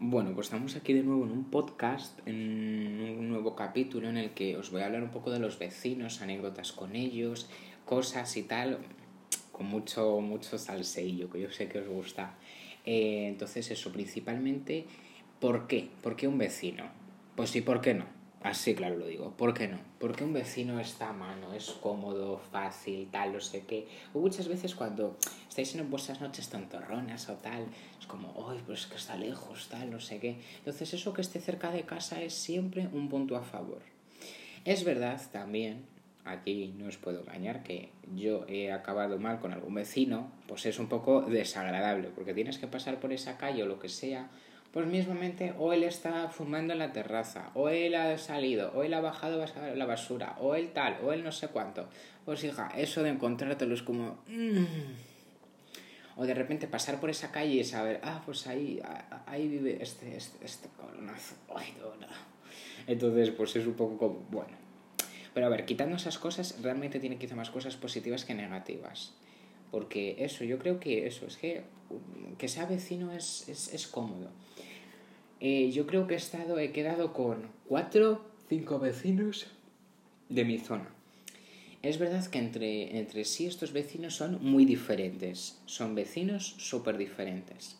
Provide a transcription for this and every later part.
Bueno, pues estamos aquí de nuevo en un podcast, en un nuevo capítulo en el que os voy a hablar un poco de los vecinos, anécdotas con ellos, cosas y tal, con mucho, mucho salseillo, que yo sé que os gusta. Eh, entonces eso, principalmente, ¿por qué? ¿Por qué un vecino? Pues sí, ¿por qué no? Así claro lo digo. ¿Por qué no? Porque un vecino está a mano, es cómodo, fácil, tal, no sé qué. O muchas veces cuando estáis en vuestras noches tontorronas o tal, es como, ¡ay, pues es que está lejos, tal, no sé qué! Entonces eso que esté cerca de casa es siempre un punto a favor. Es verdad también, aquí no os puedo engañar, que yo he acabado mal con algún vecino, pues es un poco desagradable, porque tienes que pasar por esa calle o lo que sea pues mismamente o él está fumando en la terraza, o él ha salido, o él ha bajado la basura, o él tal, o él no sé cuánto. Pues hija, eso de encontrártelo es como... Mm". O de repente pasar por esa calle y saber, ah, pues ahí, ahí vive este, este, este colonazo. Ay, no, Entonces, pues es un poco como, bueno. Pero a ver, quitando esas cosas, realmente tiene quizá más cosas positivas que negativas. Porque eso, yo creo que eso, es que que sea vecino es, es, es cómodo. Eh, yo creo que he estado, he quedado con cuatro, cinco vecinos de mi zona. Es verdad que entre, entre sí estos vecinos son muy diferentes, son vecinos súper diferentes.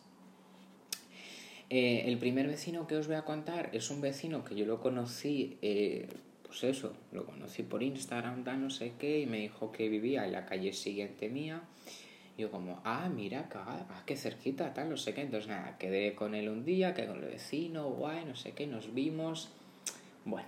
Eh, el primer vecino que os voy a contar es un vecino que yo lo conocí, eh, pues eso, lo conocí por Instagram, no sé qué, y me dijo que vivía en la calle siguiente mía yo como, ah, mira, ah, qué cerquita, tal, no sé qué. Entonces nada, quedé con él un día, quedé con el vecino, guay, no sé qué, nos vimos. Bueno,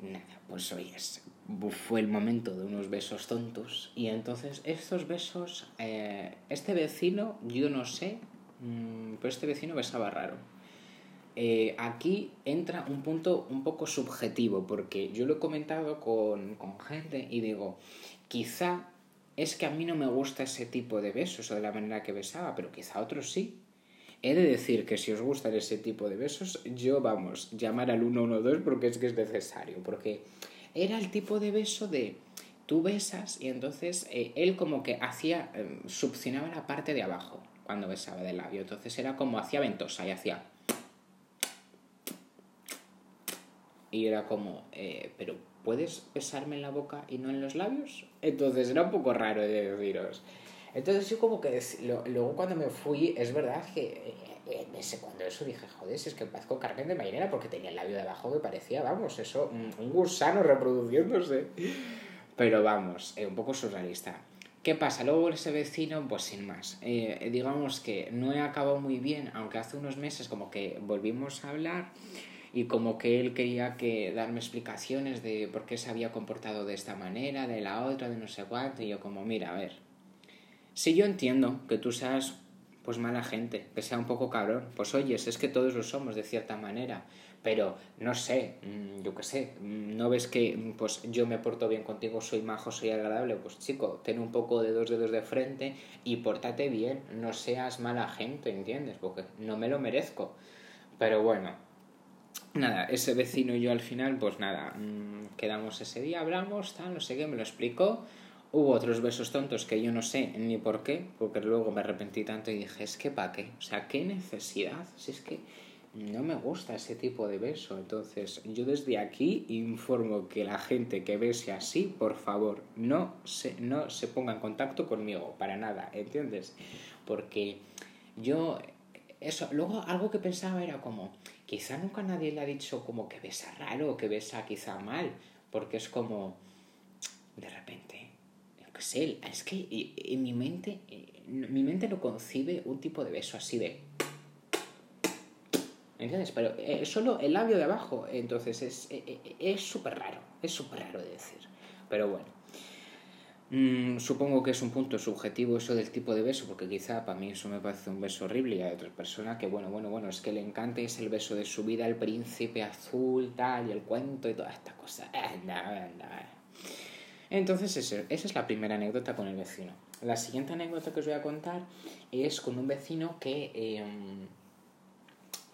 nada, pues hoy es, fue el momento de unos besos tontos. Y entonces estos besos, eh, este vecino, yo no sé, mm, pero este vecino besaba raro. Eh, aquí entra un punto un poco subjetivo, porque yo lo he comentado con, con gente y digo, quizá es que a mí no me gusta ese tipo de besos o de la manera que besaba, pero quizá otros sí. He de decir que si os gustan ese tipo de besos, yo vamos, llamar al 112 porque es que es necesario, porque era el tipo de beso de tú besas y entonces eh, él como que hacía, eh, la parte de abajo cuando besaba del labio, entonces era como hacía ventosa y hacía... Y era como, eh, pero ¿puedes besarme en la boca y no en los labios? Entonces era un poco raro de deciros. Entonces yo como que luego cuando me fui, es verdad que eh, ese, cuando eso dije, joder, si es que parezco Carmen de Marinera porque tenía el labio de abajo que parecía, vamos, eso, un, gusano reproduciéndose. Pero vamos, eh, un poco surrealista. ¿Qué pasa? Luego ese vecino, pues sin más. Eh, digamos que no he acabado muy bien, aunque hace unos meses como que volvimos a hablar y como que él quería que darme explicaciones de por qué se había comportado de esta manera, de la otra, de no sé cuánto, y yo como, mira, a ver, si yo entiendo que tú seas pues mala gente, que sea un poco cabrón, pues oyes, es que todos lo somos de cierta manera, pero no sé, mm, yo qué sé, mm, no ves que mm, pues yo me porto bien contigo, soy majo, soy agradable, pues chico, ten un poco de dos dedos de frente y pórtate bien, no seas mala gente, ¿entiendes? Porque no me lo merezco. Pero bueno, nada, ese vecino y yo al final, pues nada, mm, quedamos ese día, hablamos, tal, no sé qué, me lo explicó. Hubo otros besos tontos que yo no sé ni por qué, porque luego me arrepentí tanto y dije, es que para qué, o sea, qué necesidad, si es que no me gusta ese tipo de beso. Entonces, yo desde aquí informo que la gente que bese así, por favor, no se, no se ponga en contacto conmigo, para nada, ¿entiendes? Porque yo, eso, luego algo que pensaba era como, quizá nunca nadie le ha dicho como que besa raro o que besa quizá mal, porque es como, de repente, qué sé, es que en mi mente, mi mente no concibe un tipo de beso así de... ¿Entiendes? Pero es eh, solo el labio de abajo, entonces es súper es, raro, es súper raro de decir. Pero bueno. Mm, supongo que es un punto subjetivo eso del tipo de beso, porque quizá para mí eso me parece un beso horrible y hay otras personas que, bueno, bueno, bueno, es que le encanta es el beso de su vida, el príncipe azul, tal, y el cuento y toda esta cosa. Entonces, esa es la primera anécdota con el vecino. La siguiente anécdota que os voy a contar es con un vecino que em,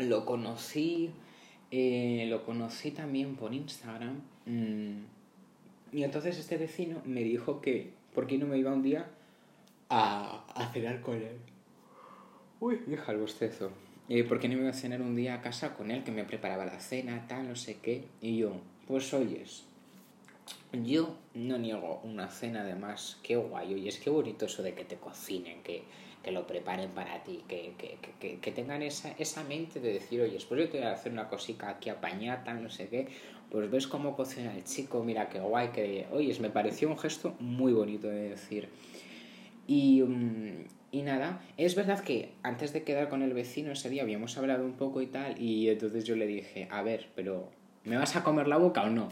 lo conocí, eh, lo conocí también por Instagram. Mm, y entonces este vecino me dijo que, ¿por qué no me iba un día a, a cenar con él? Uy, hija, el bostezo. eh, ¿por qué no me iba a cenar un día a casa con él que me preparaba la cena, tal, no sé qué? Y yo, pues oyes, yo no niego una cena además, qué guay, oye, es que bonito eso de que te cocinen, que, que lo preparen para ti, que, que, que, que tengan esa, esa mente de decir, oye, pues yo te voy a hacer una cosita aquí apañata, no sé qué, pues ves cómo cocina el chico, mira qué guay, que, oye, me pareció un gesto muy bonito de decir. Y, mm, y nada, es verdad que antes de quedar con el vecino ese día habíamos hablado un poco y tal, y entonces yo le dije, a ver, pero ¿me vas a comer la boca o no?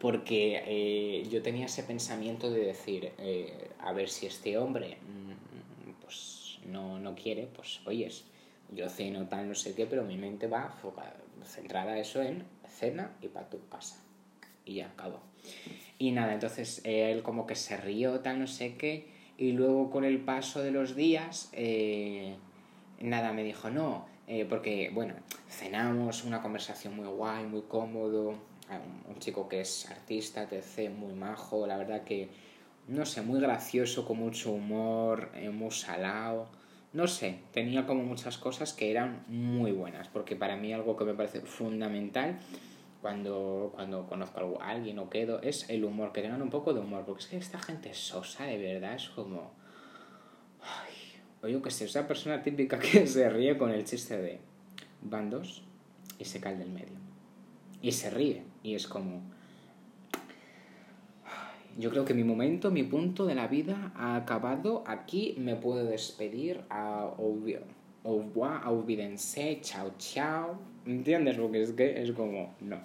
Porque eh, yo tenía ese pensamiento de decir, eh, a ver si este hombre mm, pues no, no quiere, pues oyes, yo ceno tal, no sé qué, pero mi mente va centrada eso en cena y para tu casa. Y ya acabó. Y nada, entonces él como que se rió, tal, no sé qué, y luego con el paso de los días, eh, nada, me dijo, no, eh, porque, bueno, cenamos, una conversación muy guay, muy cómodo, un chico que es artista, etc., muy majo, la verdad que, no sé, muy gracioso, con mucho humor, eh, muy salado, no sé, tenía como muchas cosas que eran muy buenas, porque para mí algo que me parece fundamental cuando, cuando conozco a alguien o quedo es el humor, que tengan un poco de humor, porque es que esta gente sosa, de verdad, es como... Ay, o yo que esa persona típica que se ríe con el chiste de van dos y se cae del medio. Y se ríe. Y es como... Yo creo que mi momento, mi punto de la vida ha acabado. Aquí me puedo despedir. A au revoir, chao, chao. ¿Entiendes? Porque es que es como... No.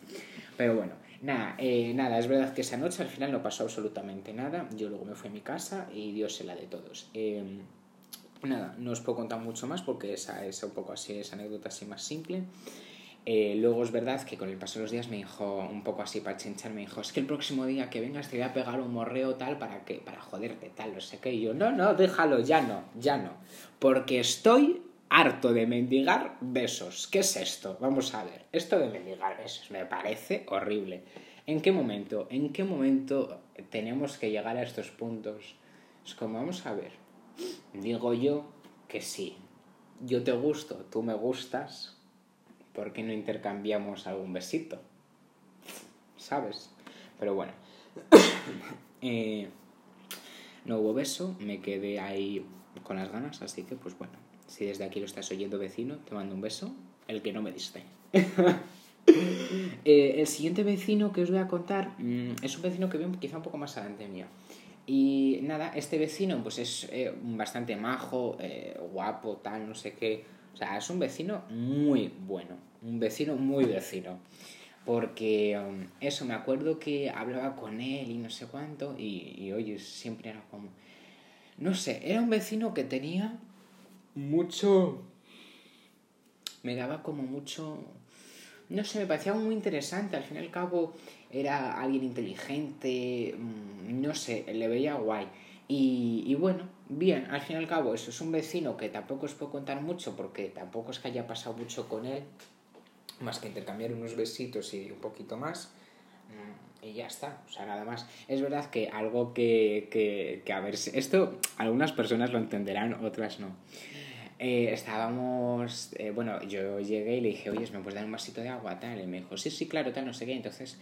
Pero bueno, nada, eh, nada, es verdad que esa noche al final no pasó absolutamente nada. Yo luego me fui a mi casa y Dios se la de todos. Eh, Nada, no os puedo contar mucho más porque esa es un poco así, esa anécdota así más simple. Eh, luego es verdad que con el paso de los días me dijo, un poco así para chinchar, me dijo, es que el próximo día que vengas te voy a pegar un morreo tal para que, para joderte tal, no sé qué. Y yo, no, no, déjalo, ya no, ya no. Porque estoy harto de mendigar besos. ¿Qué es esto? Vamos a ver, esto de mendigar besos me parece horrible. ¿En qué momento? ¿En qué momento tenemos que llegar a estos puntos? Es como, vamos a ver, Digo yo que sí. Yo te gusto, tú me gustas, ¿por qué no intercambiamos algún besito? ¿Sabes? Pero bueno. Eh, no hubo beso, me quedé ahí con las ganas, así que pues bueno, si desde aquí lo estás oyendo vecino, te mando un beso, el que no me diste. Eh, el siguiente vecino que os voy a contar mm, es un vecino que veo quizá un poco más adelante mío. Y nada, este vecino pues es eh, bastante majo, guapo, tal, no sé qué. O sea, es un vecino muy bueno, un vecino muy vecino. Porque um, eso, me acuerdo que hablaba con él y no sé cuánto, y, y oye, siempre era como... No sé, era un vecino que tenía mucho... Me daba como mucho... No sé, me parecía muy interesante. Al fin y al cabo, era alguien inteligente, mm, no sé, le veía guay. Y, y, bueno, bien, al fin y al cabo, eso es un vecino que tampoco os puedo contar mucho porque tampoco es que haya pasado mucho con él, más que intercambiar unos besitos y un poquito más. Mm, y ya está, o sea, nada más. Es verdad que algo que, que, que a ver, esto algunas personas lo entenderán, otras no. Eh, estábamos, eh, bueno, yo llegué y le dije, oye, ¿me puedes dar un vasito de agua? Tal, y me dijo, sí, sí, claro, tal, no sé qué. Entonces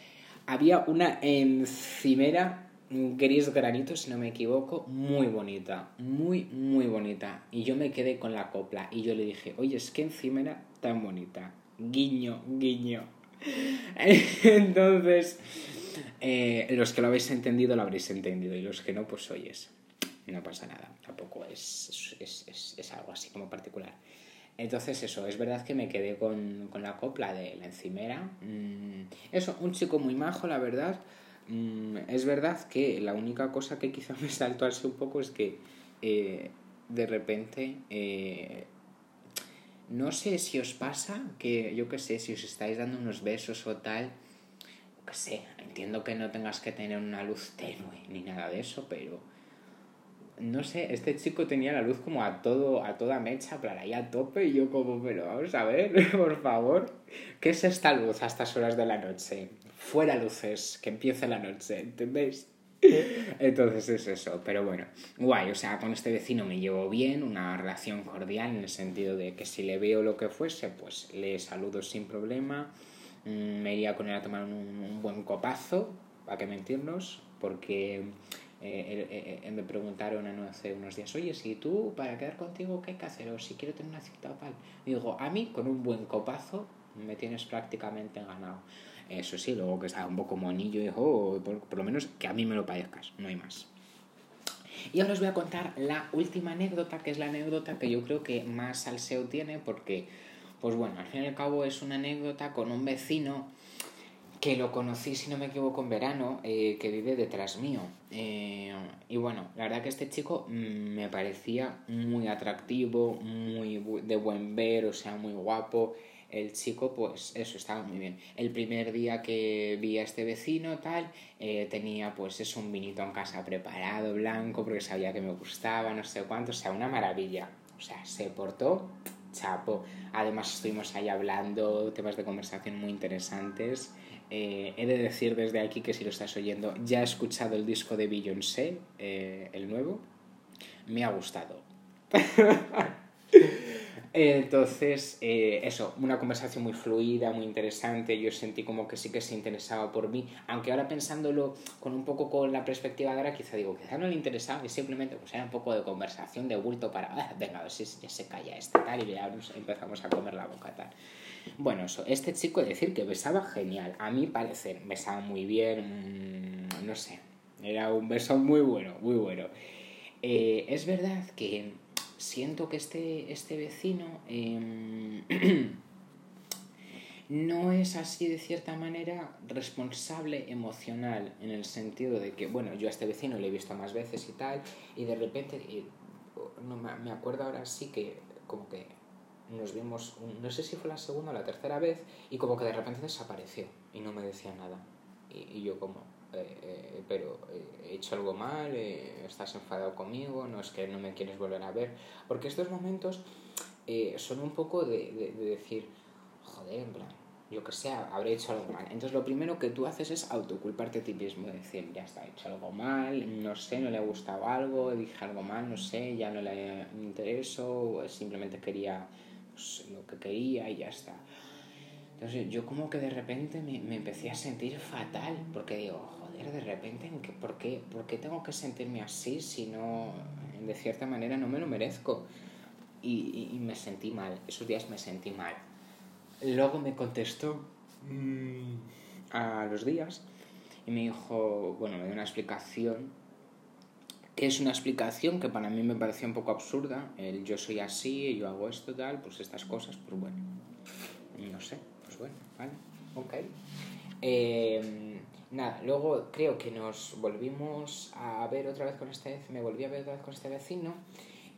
había una encimera gris granito, si no me equivoco, muy bonita, muy, muy bonita. Y yo me quedé con la copla y yo le dije, oye, es que encimera tan bonita. Guiño, guiño. Entonces, eh, los que lo habéis entendido, lo habréis entendido. Y los que no, pues oyes, no pasa nada. Tampoco es, es, es, es algo así como particular. Entonces eso, es verdad que me quedé con, con la copla de la encimera. Mm, eso, un chico muy majo, la verdad. Mm, es verdad que la única cosa que quizá me saltó así un poco es que eh, de repente... Eh, no sé si os pasa que, yo qué sé, si os estáis dando unos besos o tal, qué sé, entiendo que no tengas que tener una luz tenue ni nada de eso, pero no sé, este chico tenía la luz como a todo, a toda mecha, para ahí a tope, y yo como, pero vamos a ver, por favor, ¿qué es esta luz a estas horas de la noche? Fuera luces, que empiece la noche, ¿entendéis? Entonces es eso, pero bueno, guay, o sea, con este vecino me llevo bien, una relación cordial en el sentido de que si le veo lo que fuese, pues le saludo sin problema, mm, me iría con él a tomar un, buen copazo, para que mentirnos, porque eh, eh, eh, me preguntaron hace unos días, oye, si tú para quedar contigo, ¿qué hay que hacer? O si quiero tener una cita o tal. Digo, a mí con un buen copazo me tienes prácticamente ganado. Eso sí, luego que sea un poco monillo, hijo, por, por lo menos que a mí me lo parezcas, no hay más. Y ahora os voy a contar la última anécdota, que es la anécdota que yo creo que más salseo tiene, porque, pues bueno, al fin y al cabo es una anécdota con un vecino que lo conocí, si no me equivoco, en verano, eh, que vive detrás mío. Eh, y bueno, la verdad que este chico mm, me parecía muy atractivo, muy de buen ver, o sea, muy guapo. El chico, pues eso, estaba muy bien. El primer día que vi a este vecino, tal, eh, tenía pues eso, un vinito en casa preparado, blanco, porque sabía que me gustaba, no sé cuánto, o sea, una maravilla. O sea, se portó chapo. Además estuvimos ahí hablando, temas de conversación muy interesantes. Eh, he de decir desde aquí que si lo estás oyendo, ya he escuchado el disco de Beyoncé, eh, el nuevo. Me ha gustado. Entonces, eh, eso, una conversación muy fluida, muy interesante. Yo sentí como que sí que se interesaba por mí, aunque ahora pensándolo con un poco con la perspectiva de ahora, quizá digo, quizá no le interesaba y simplemente pues era un poco de conversación, de bulto para, ah, venga, a si ya se calla este tal y ya empezamos a comer la boca tal. Bueno, eso, este chico, decir que besaba genial. A mi parecer, besaba muy bien, mm, no sé, era un beso muy bueno, muy bueno. Eh, es verdad que siento que este, este vecino em, no es así de cierta manera responsable emocional, en el sentido de que, bueno, yo a este vecino le he visto más veces y tal, y de repente, no, me acuerdo ahora sí que como que nos vimos, no sé si fue la segunda o la tercera vez, y como que de repente desapareció y no me decía nada. Y, yo como, eh, eh, pero eh, he hecho algo mal, estás enfadado conmigo, no es que no me quieres volver a ver, porque estos momentos son un poco de, de, decir, joder, en plan, yo que sé, habré hecho algo mal. Entonces lo primero que tú haces es autoculparte a ti mismo, decir, ya está, he hecho algo mal, no sé, no le ha gustado algo, dije algo mal, no sé, ya no le intereso, simplemente quería pues, lo que quería y ya está. Entonces yo como que de repente me, me empecé a sentir fatal, porque digo, joder, de repente, ¿por qué, ¿por qué tengo que sentirme así si no, de cierta manera, no me lo merezco? Y, y, me sentí mal, esos días me sentí mal. Luego me contestó mm, a los días y me dijo, bueno, me dio una explicación que es una explicación que para mí me parecía un poco absurda, el yo soy así, yo hago esto, tal, pues estas cosas, pues bueno, no sé, pues bueno, vale, ok. Em, nada, luego creo que nos volvimos a ver otra vez con este, me volví a ver otra vez con este vecino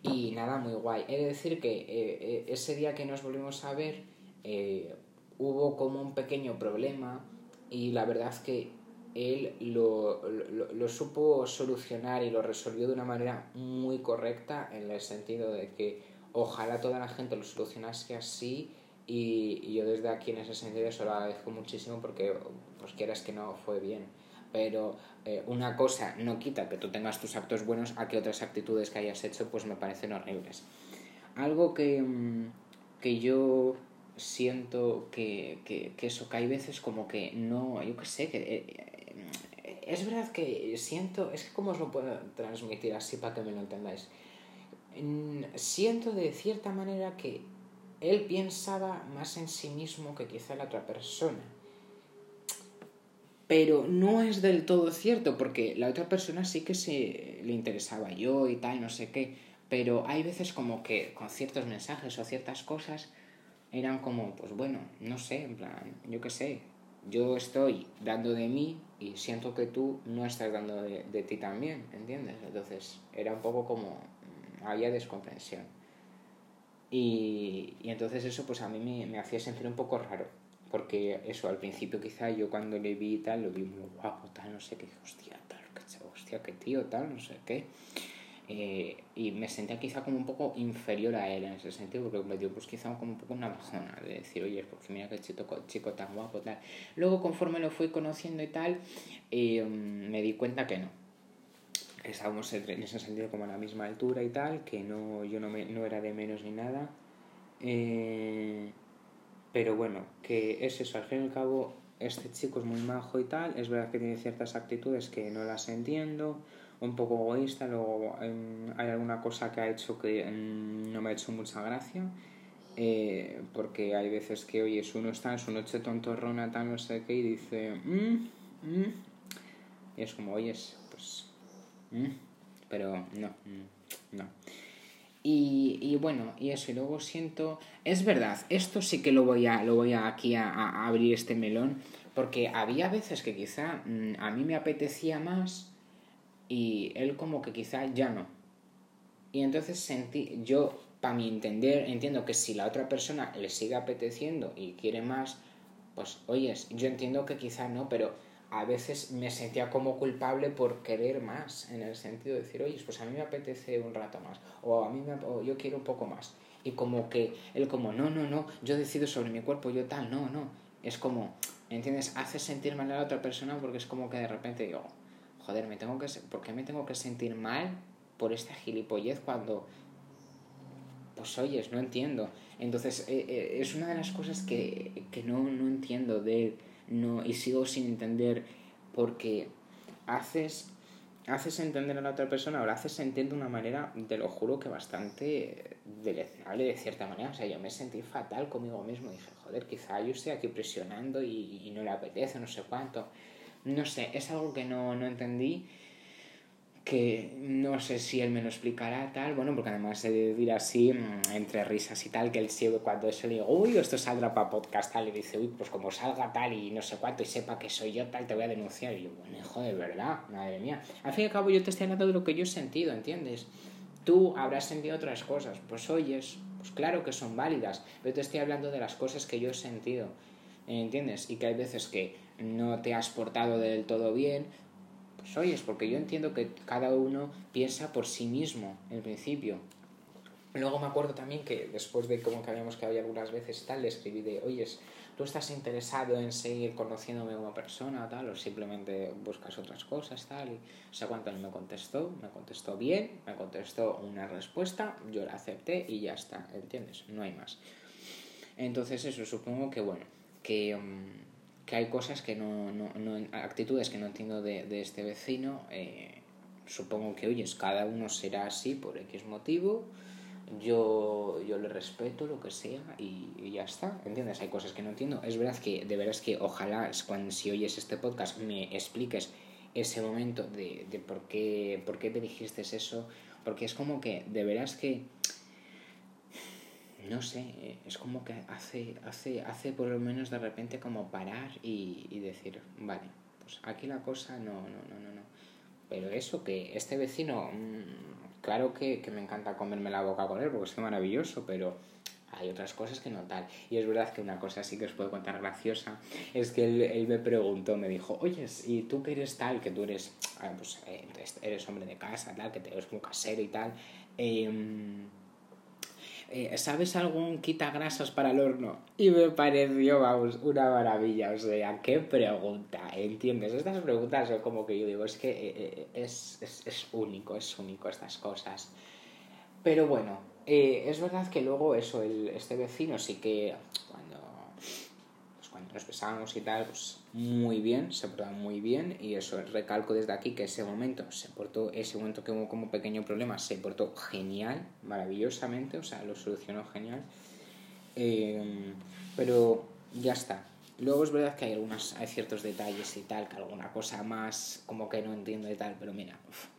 y nada, muy guay. He de decir que eh, eh, ese día que nos volvimos a ver eh, hubo como un pequeño problema y la verdad es que él lo, lo, supo solucionar y lo resolvió de una manera muy correcta en el sentido de que ojalá toda la gente lo solucionase así y, yo desde aquí en ese sentido se lo agradezco muchísimo porque pues quieras que no fue bien pero eh, una cosa no quita que tú tengas tus actos buenos a que otras actitudes que hayas hecho pues me parecen horribles algo que, mm, que yo siento que, que, que, eso, que hay veces como que no, yo qué sé, que eh, es verdad que siento, es que cómo os lo puedo transmitir así para que me lo entendáis. Siento de cierta manera que él pensaba más en sí mismo que quizá la otra persona. Pero no es del todo cierto, porque la otra persona sí que se le interesaba yo y tal, no sé qué. Pero hay veces como que con ciertos mensajes o ciertas cosas eran como, pues bueno, no sé, en plan, yo qué sé, yo estoy dando de mí y siento que tú no estás dando de, de, ti también, ¿entiendes? Entonces era un poco como, mm, había descomprensión. Y, y entonces eso pues a mí me, me, hacía sentir un poco raro, porque eso al principio quizá yo cuando le vi tal, lo vi muy guapo, tal, no sé qué, hostia, tal, hostia, qué tío, tal, no sé qué. Eh, y me sentía quizá como un poco inferior a él en ese sentido, porque me dio pues quizá como un poco una bajona de decir, oye, porque mira qué chico, chico tan guapo, tal. Luego conforme lo fui conociendo y tal, eh, me di cuenta que no, estábamos en ese sentido como a la misma altura y tal, que no, yo no, me, no era de menos ni nada. Eh, pero bueno, que es eso, al fin y al cabo, este chico es muy majo y tal, es verdad que tiene ciertas actitudes que no las entiendo, un poco egoísta, luego em, hay alguna cosa que ha hecho que em, no me ha hecho mucha gracia, eh, porque hay veces que, oye, uno está en su noche tontorrona, tal, no sé qué, y dice, mm, mm", y es como, oyes, pues, mm", pero no, no. Y, y, bueno, y eso, y luego siento, es verdad, esto sí que lo voy a, lo voy a aquí a, abrir este melón, porque había veces que quizá a mí me apetecía más y él como que quizá ya no. Y entonces sentí, yo para mi entender, entiendo que si la otra persona le sigue apeteciendo y quiere más, pues oyes, yo entiendo que quizá no, pero a veces me sentía como culpable por querer más, en el sentido de decir, oye, pues a mí me apetece un rato más, o a mí me, yo quiero un poco más. Y como que él como, no, no, no, yo decido sobre mi cuerpo, yo tal, no, no. Es como, ¿entiendes? Hace sentir mal a la otra persona porque es como que de repente digo, joder, me tengo que, ¿por qué me tengo que sentir mal por esta gilipollez cuando, pues oyes, no entiendo. Entonces, eh, eh, es una de las cosas que, que no, no entiendo de él no, y sigo sin entender porque haces, haces entender a la otra persona o haces sentir de una manera, te lo juro que bastante deleznable de cierta manera. O sea, yo me sentí fatal conmigo mismo. Dije, joder, quizá yo estoy aquí presionando y, y no le apetece, no sé cuánto. No sé, es algo que no, no entendí que no sé si él me lo explicará tal, bueno, porque además se de decir así, mm, entre risas y tal, que él sigue cuando eso le digo, uy, esto saldrá para podcast tal, y dice, uy, pues como salga tal y no sé cuánto y sepa que soy yo tal, te voy a denunciar. Y yo, bueno, hijo de verdad, madre mía. Al fin y al cabo yo te estoy hablando de lo que yo he sentido, ¿entiendes? Tú habrás sentido otras cosas, pues oyes, pues claro que son válidas, pero te estoy hablando de las cosas que yo he sentido, ¿entiendes? Y que hay veces que no te has portado del todo bien, oyes, porque yo entiendo que cada uno piensa por sí mismo, en principio. Luego me acuerdo también que después de como que habíamos quedado algunas veces tal, le escribí de, oyes, ¿tú estás interesado en seguir conociéndome como persona tal? O simplemente buscas otras cosas tal. Y, o sea, cuánto me contestó, me contestó bien, me contestó una respuesta, yo la acepté y ya está, ¿entiendes? No hay más. Entonces eso, supongo que bueno, que... Mm, que hay cosas que no, no, no actitudes que no entiendo de, de este vecino. Eh, supongo que, oyes, cada uno será así por X motivo. Yo, yo le respeto lo que sea y, ya está, ¿entiendes? Hay cosas que no entiendo. Es verdad que, de veras que ojalá cuando si oyes este podcast me expliques ese momento de, de por, qué, por qué te dijiste eso, porque es como que, de veras que no sé, eh, es como que hace, hace, hace por lo menos de repente como parar y, y decir, vale, pues aquí la cosa no, no, no, no, no. Pero eso, que este vecino, mm, claro que, que, me encanta comerme la boca con él porque es maravilloso, pero hay otras cosas que no tal. Y es verdad que una cosa sí que os puedo contar graciosa es que él, él me preguntó, me dijo, oye, ¿y tú que eres tal? Que tú eres, ah, pues, eh, eres hombre de casa, tal, que te eres un casero y tal. Eh, eh, ¿sabes algún quitagrasas para el horno? Y me pareció, una maravilla. O sea, qué pregunta, ¿entiendes? Estas preguntas son como que yo digo, es que eh, eh, es, es, es único, es único estas cosas. Pero bueno, es verdad que luego eso, el, este vecino sí que nos besábamos y tal, pues muy bien, se portaba muy bien y eso, recalco desde aquí que ese momento se portó, ese momento que hubo como pequeño problema, se portó genial, maravillosamente, o sea, lo solucionó genial. Eh, pero ya está. Luego es verdad que hay algunas, hay ciertos detalles y tal, que alguna cosa más como que no entiendo y tal, pero mira,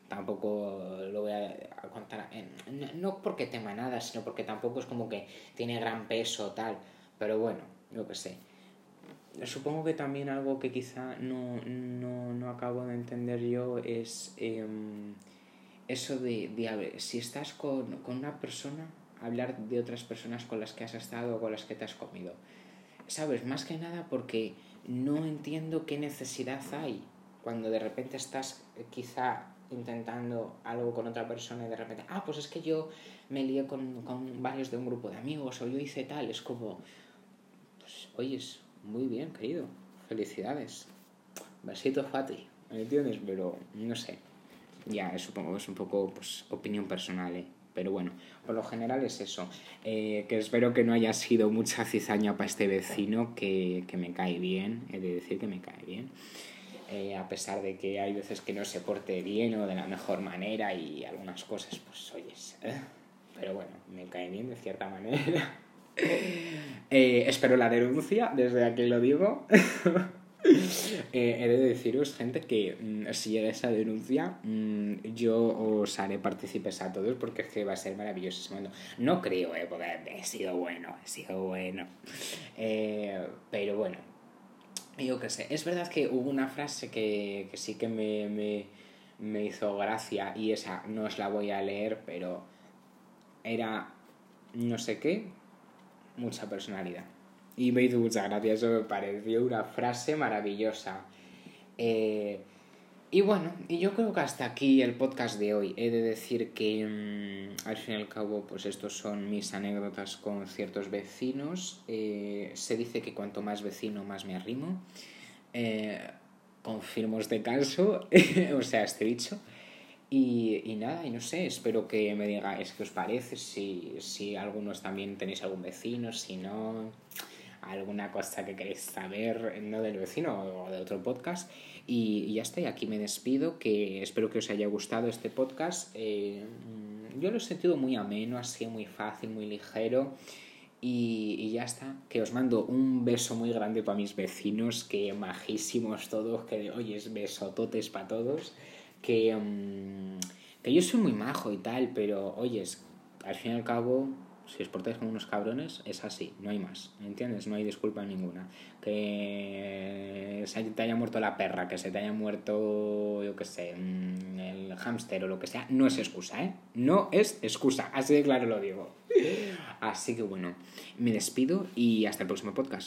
tampoco lo voy a, contar, no porque tema nada, sino porque tampoco es como que tiene gran peso tal, pero bueno, yo que sé supongo que también algo que quizá no, no, no acabo de entender yo es eh, eso de, de, si estás con, con, una persona, hablar de otras personas con las que has estado o con las que te has comido. ¿Sabes? Más que nada porque no entiendo qué necesidad hay cuando de repente estás eh, quizá intentando algo con otra persona y de repente, ah, pues es que yo me lié con, con varios de un grupo de amigos o yo hice tal, es como, pues, oyes, muy bien, querido. Felicidades. Besito Fati. ¿Me entiendes? Pero no sé. Ya, supongo que es un poco pues, opinión personal, ¿eh? Pero bueno, por lo general es eso. Eh, que espero que no haya sido mucha cizaña para este vecino que, que me cae bien, he de decir que me cae bien. Eh, a pesar de que hay veces que no se porte bien o de la mejor manera y algunas cosas, pues oyes. ¿eh? Pero bueno, me cae bien de cierta manera. Espero la denuncia, desde aquí lo digo. Eh, he de deciros, gente, que mm, si llega esa denuncia, mm, yo os haré partícipes a todos porque es que va a ser maravilloso No creo, eh, porque he sido bueno, he sido bueno. Eh, pero bueno, yo qué sé. Es verdad que hubo una frase que, que sí que me, me, me hizo gracia y esa no os la voy a leer, pero era no sé qué, mucha personalidad y me hizo muchas gracias, eso me pareció una frase maravillosa. Eh, y bueno, y yo creo que hasta aquí el podcast de hoy. He de decir que mm, al fin y al cabo, pues estos son mis anécdotas con ciertos vecinos. Eh, se dice que cuanto más vecino, más me arrimo. Eh, confirmo este caso, o sea, este dicho. Y, y, nada, y no sé, espero que me digáis qué os parece, si, si algunos también tenéis algún vecino, si no alguna cosa que queréis saber, no del vecino o de otro podcast. Y, ya está, y aquí me despido, que espero que os haya gustado este podcast. Eh, yo lo he sentido muy ameno, así muy fácil, muy ligero. Y, y, ya está, que os mando un beso muy grande para mis vecinos, que majísimos todos, que oyes besototes para todos, que, mm, que yo soy muy majo y tal, pero oyes, al fin y al cabo si os portáis como unos cabrones, es así, no hay más, ¿entiendes? No hay disculpa ninguna. Que se te haya muerto la perra, que se te haya muerto, yo qué sé, mm, el hámster o lo que sea, no es excusa, ¿eh? No es excusa, así de claro lo digo. Así que bueno, me despido y hasta el próximo podcast.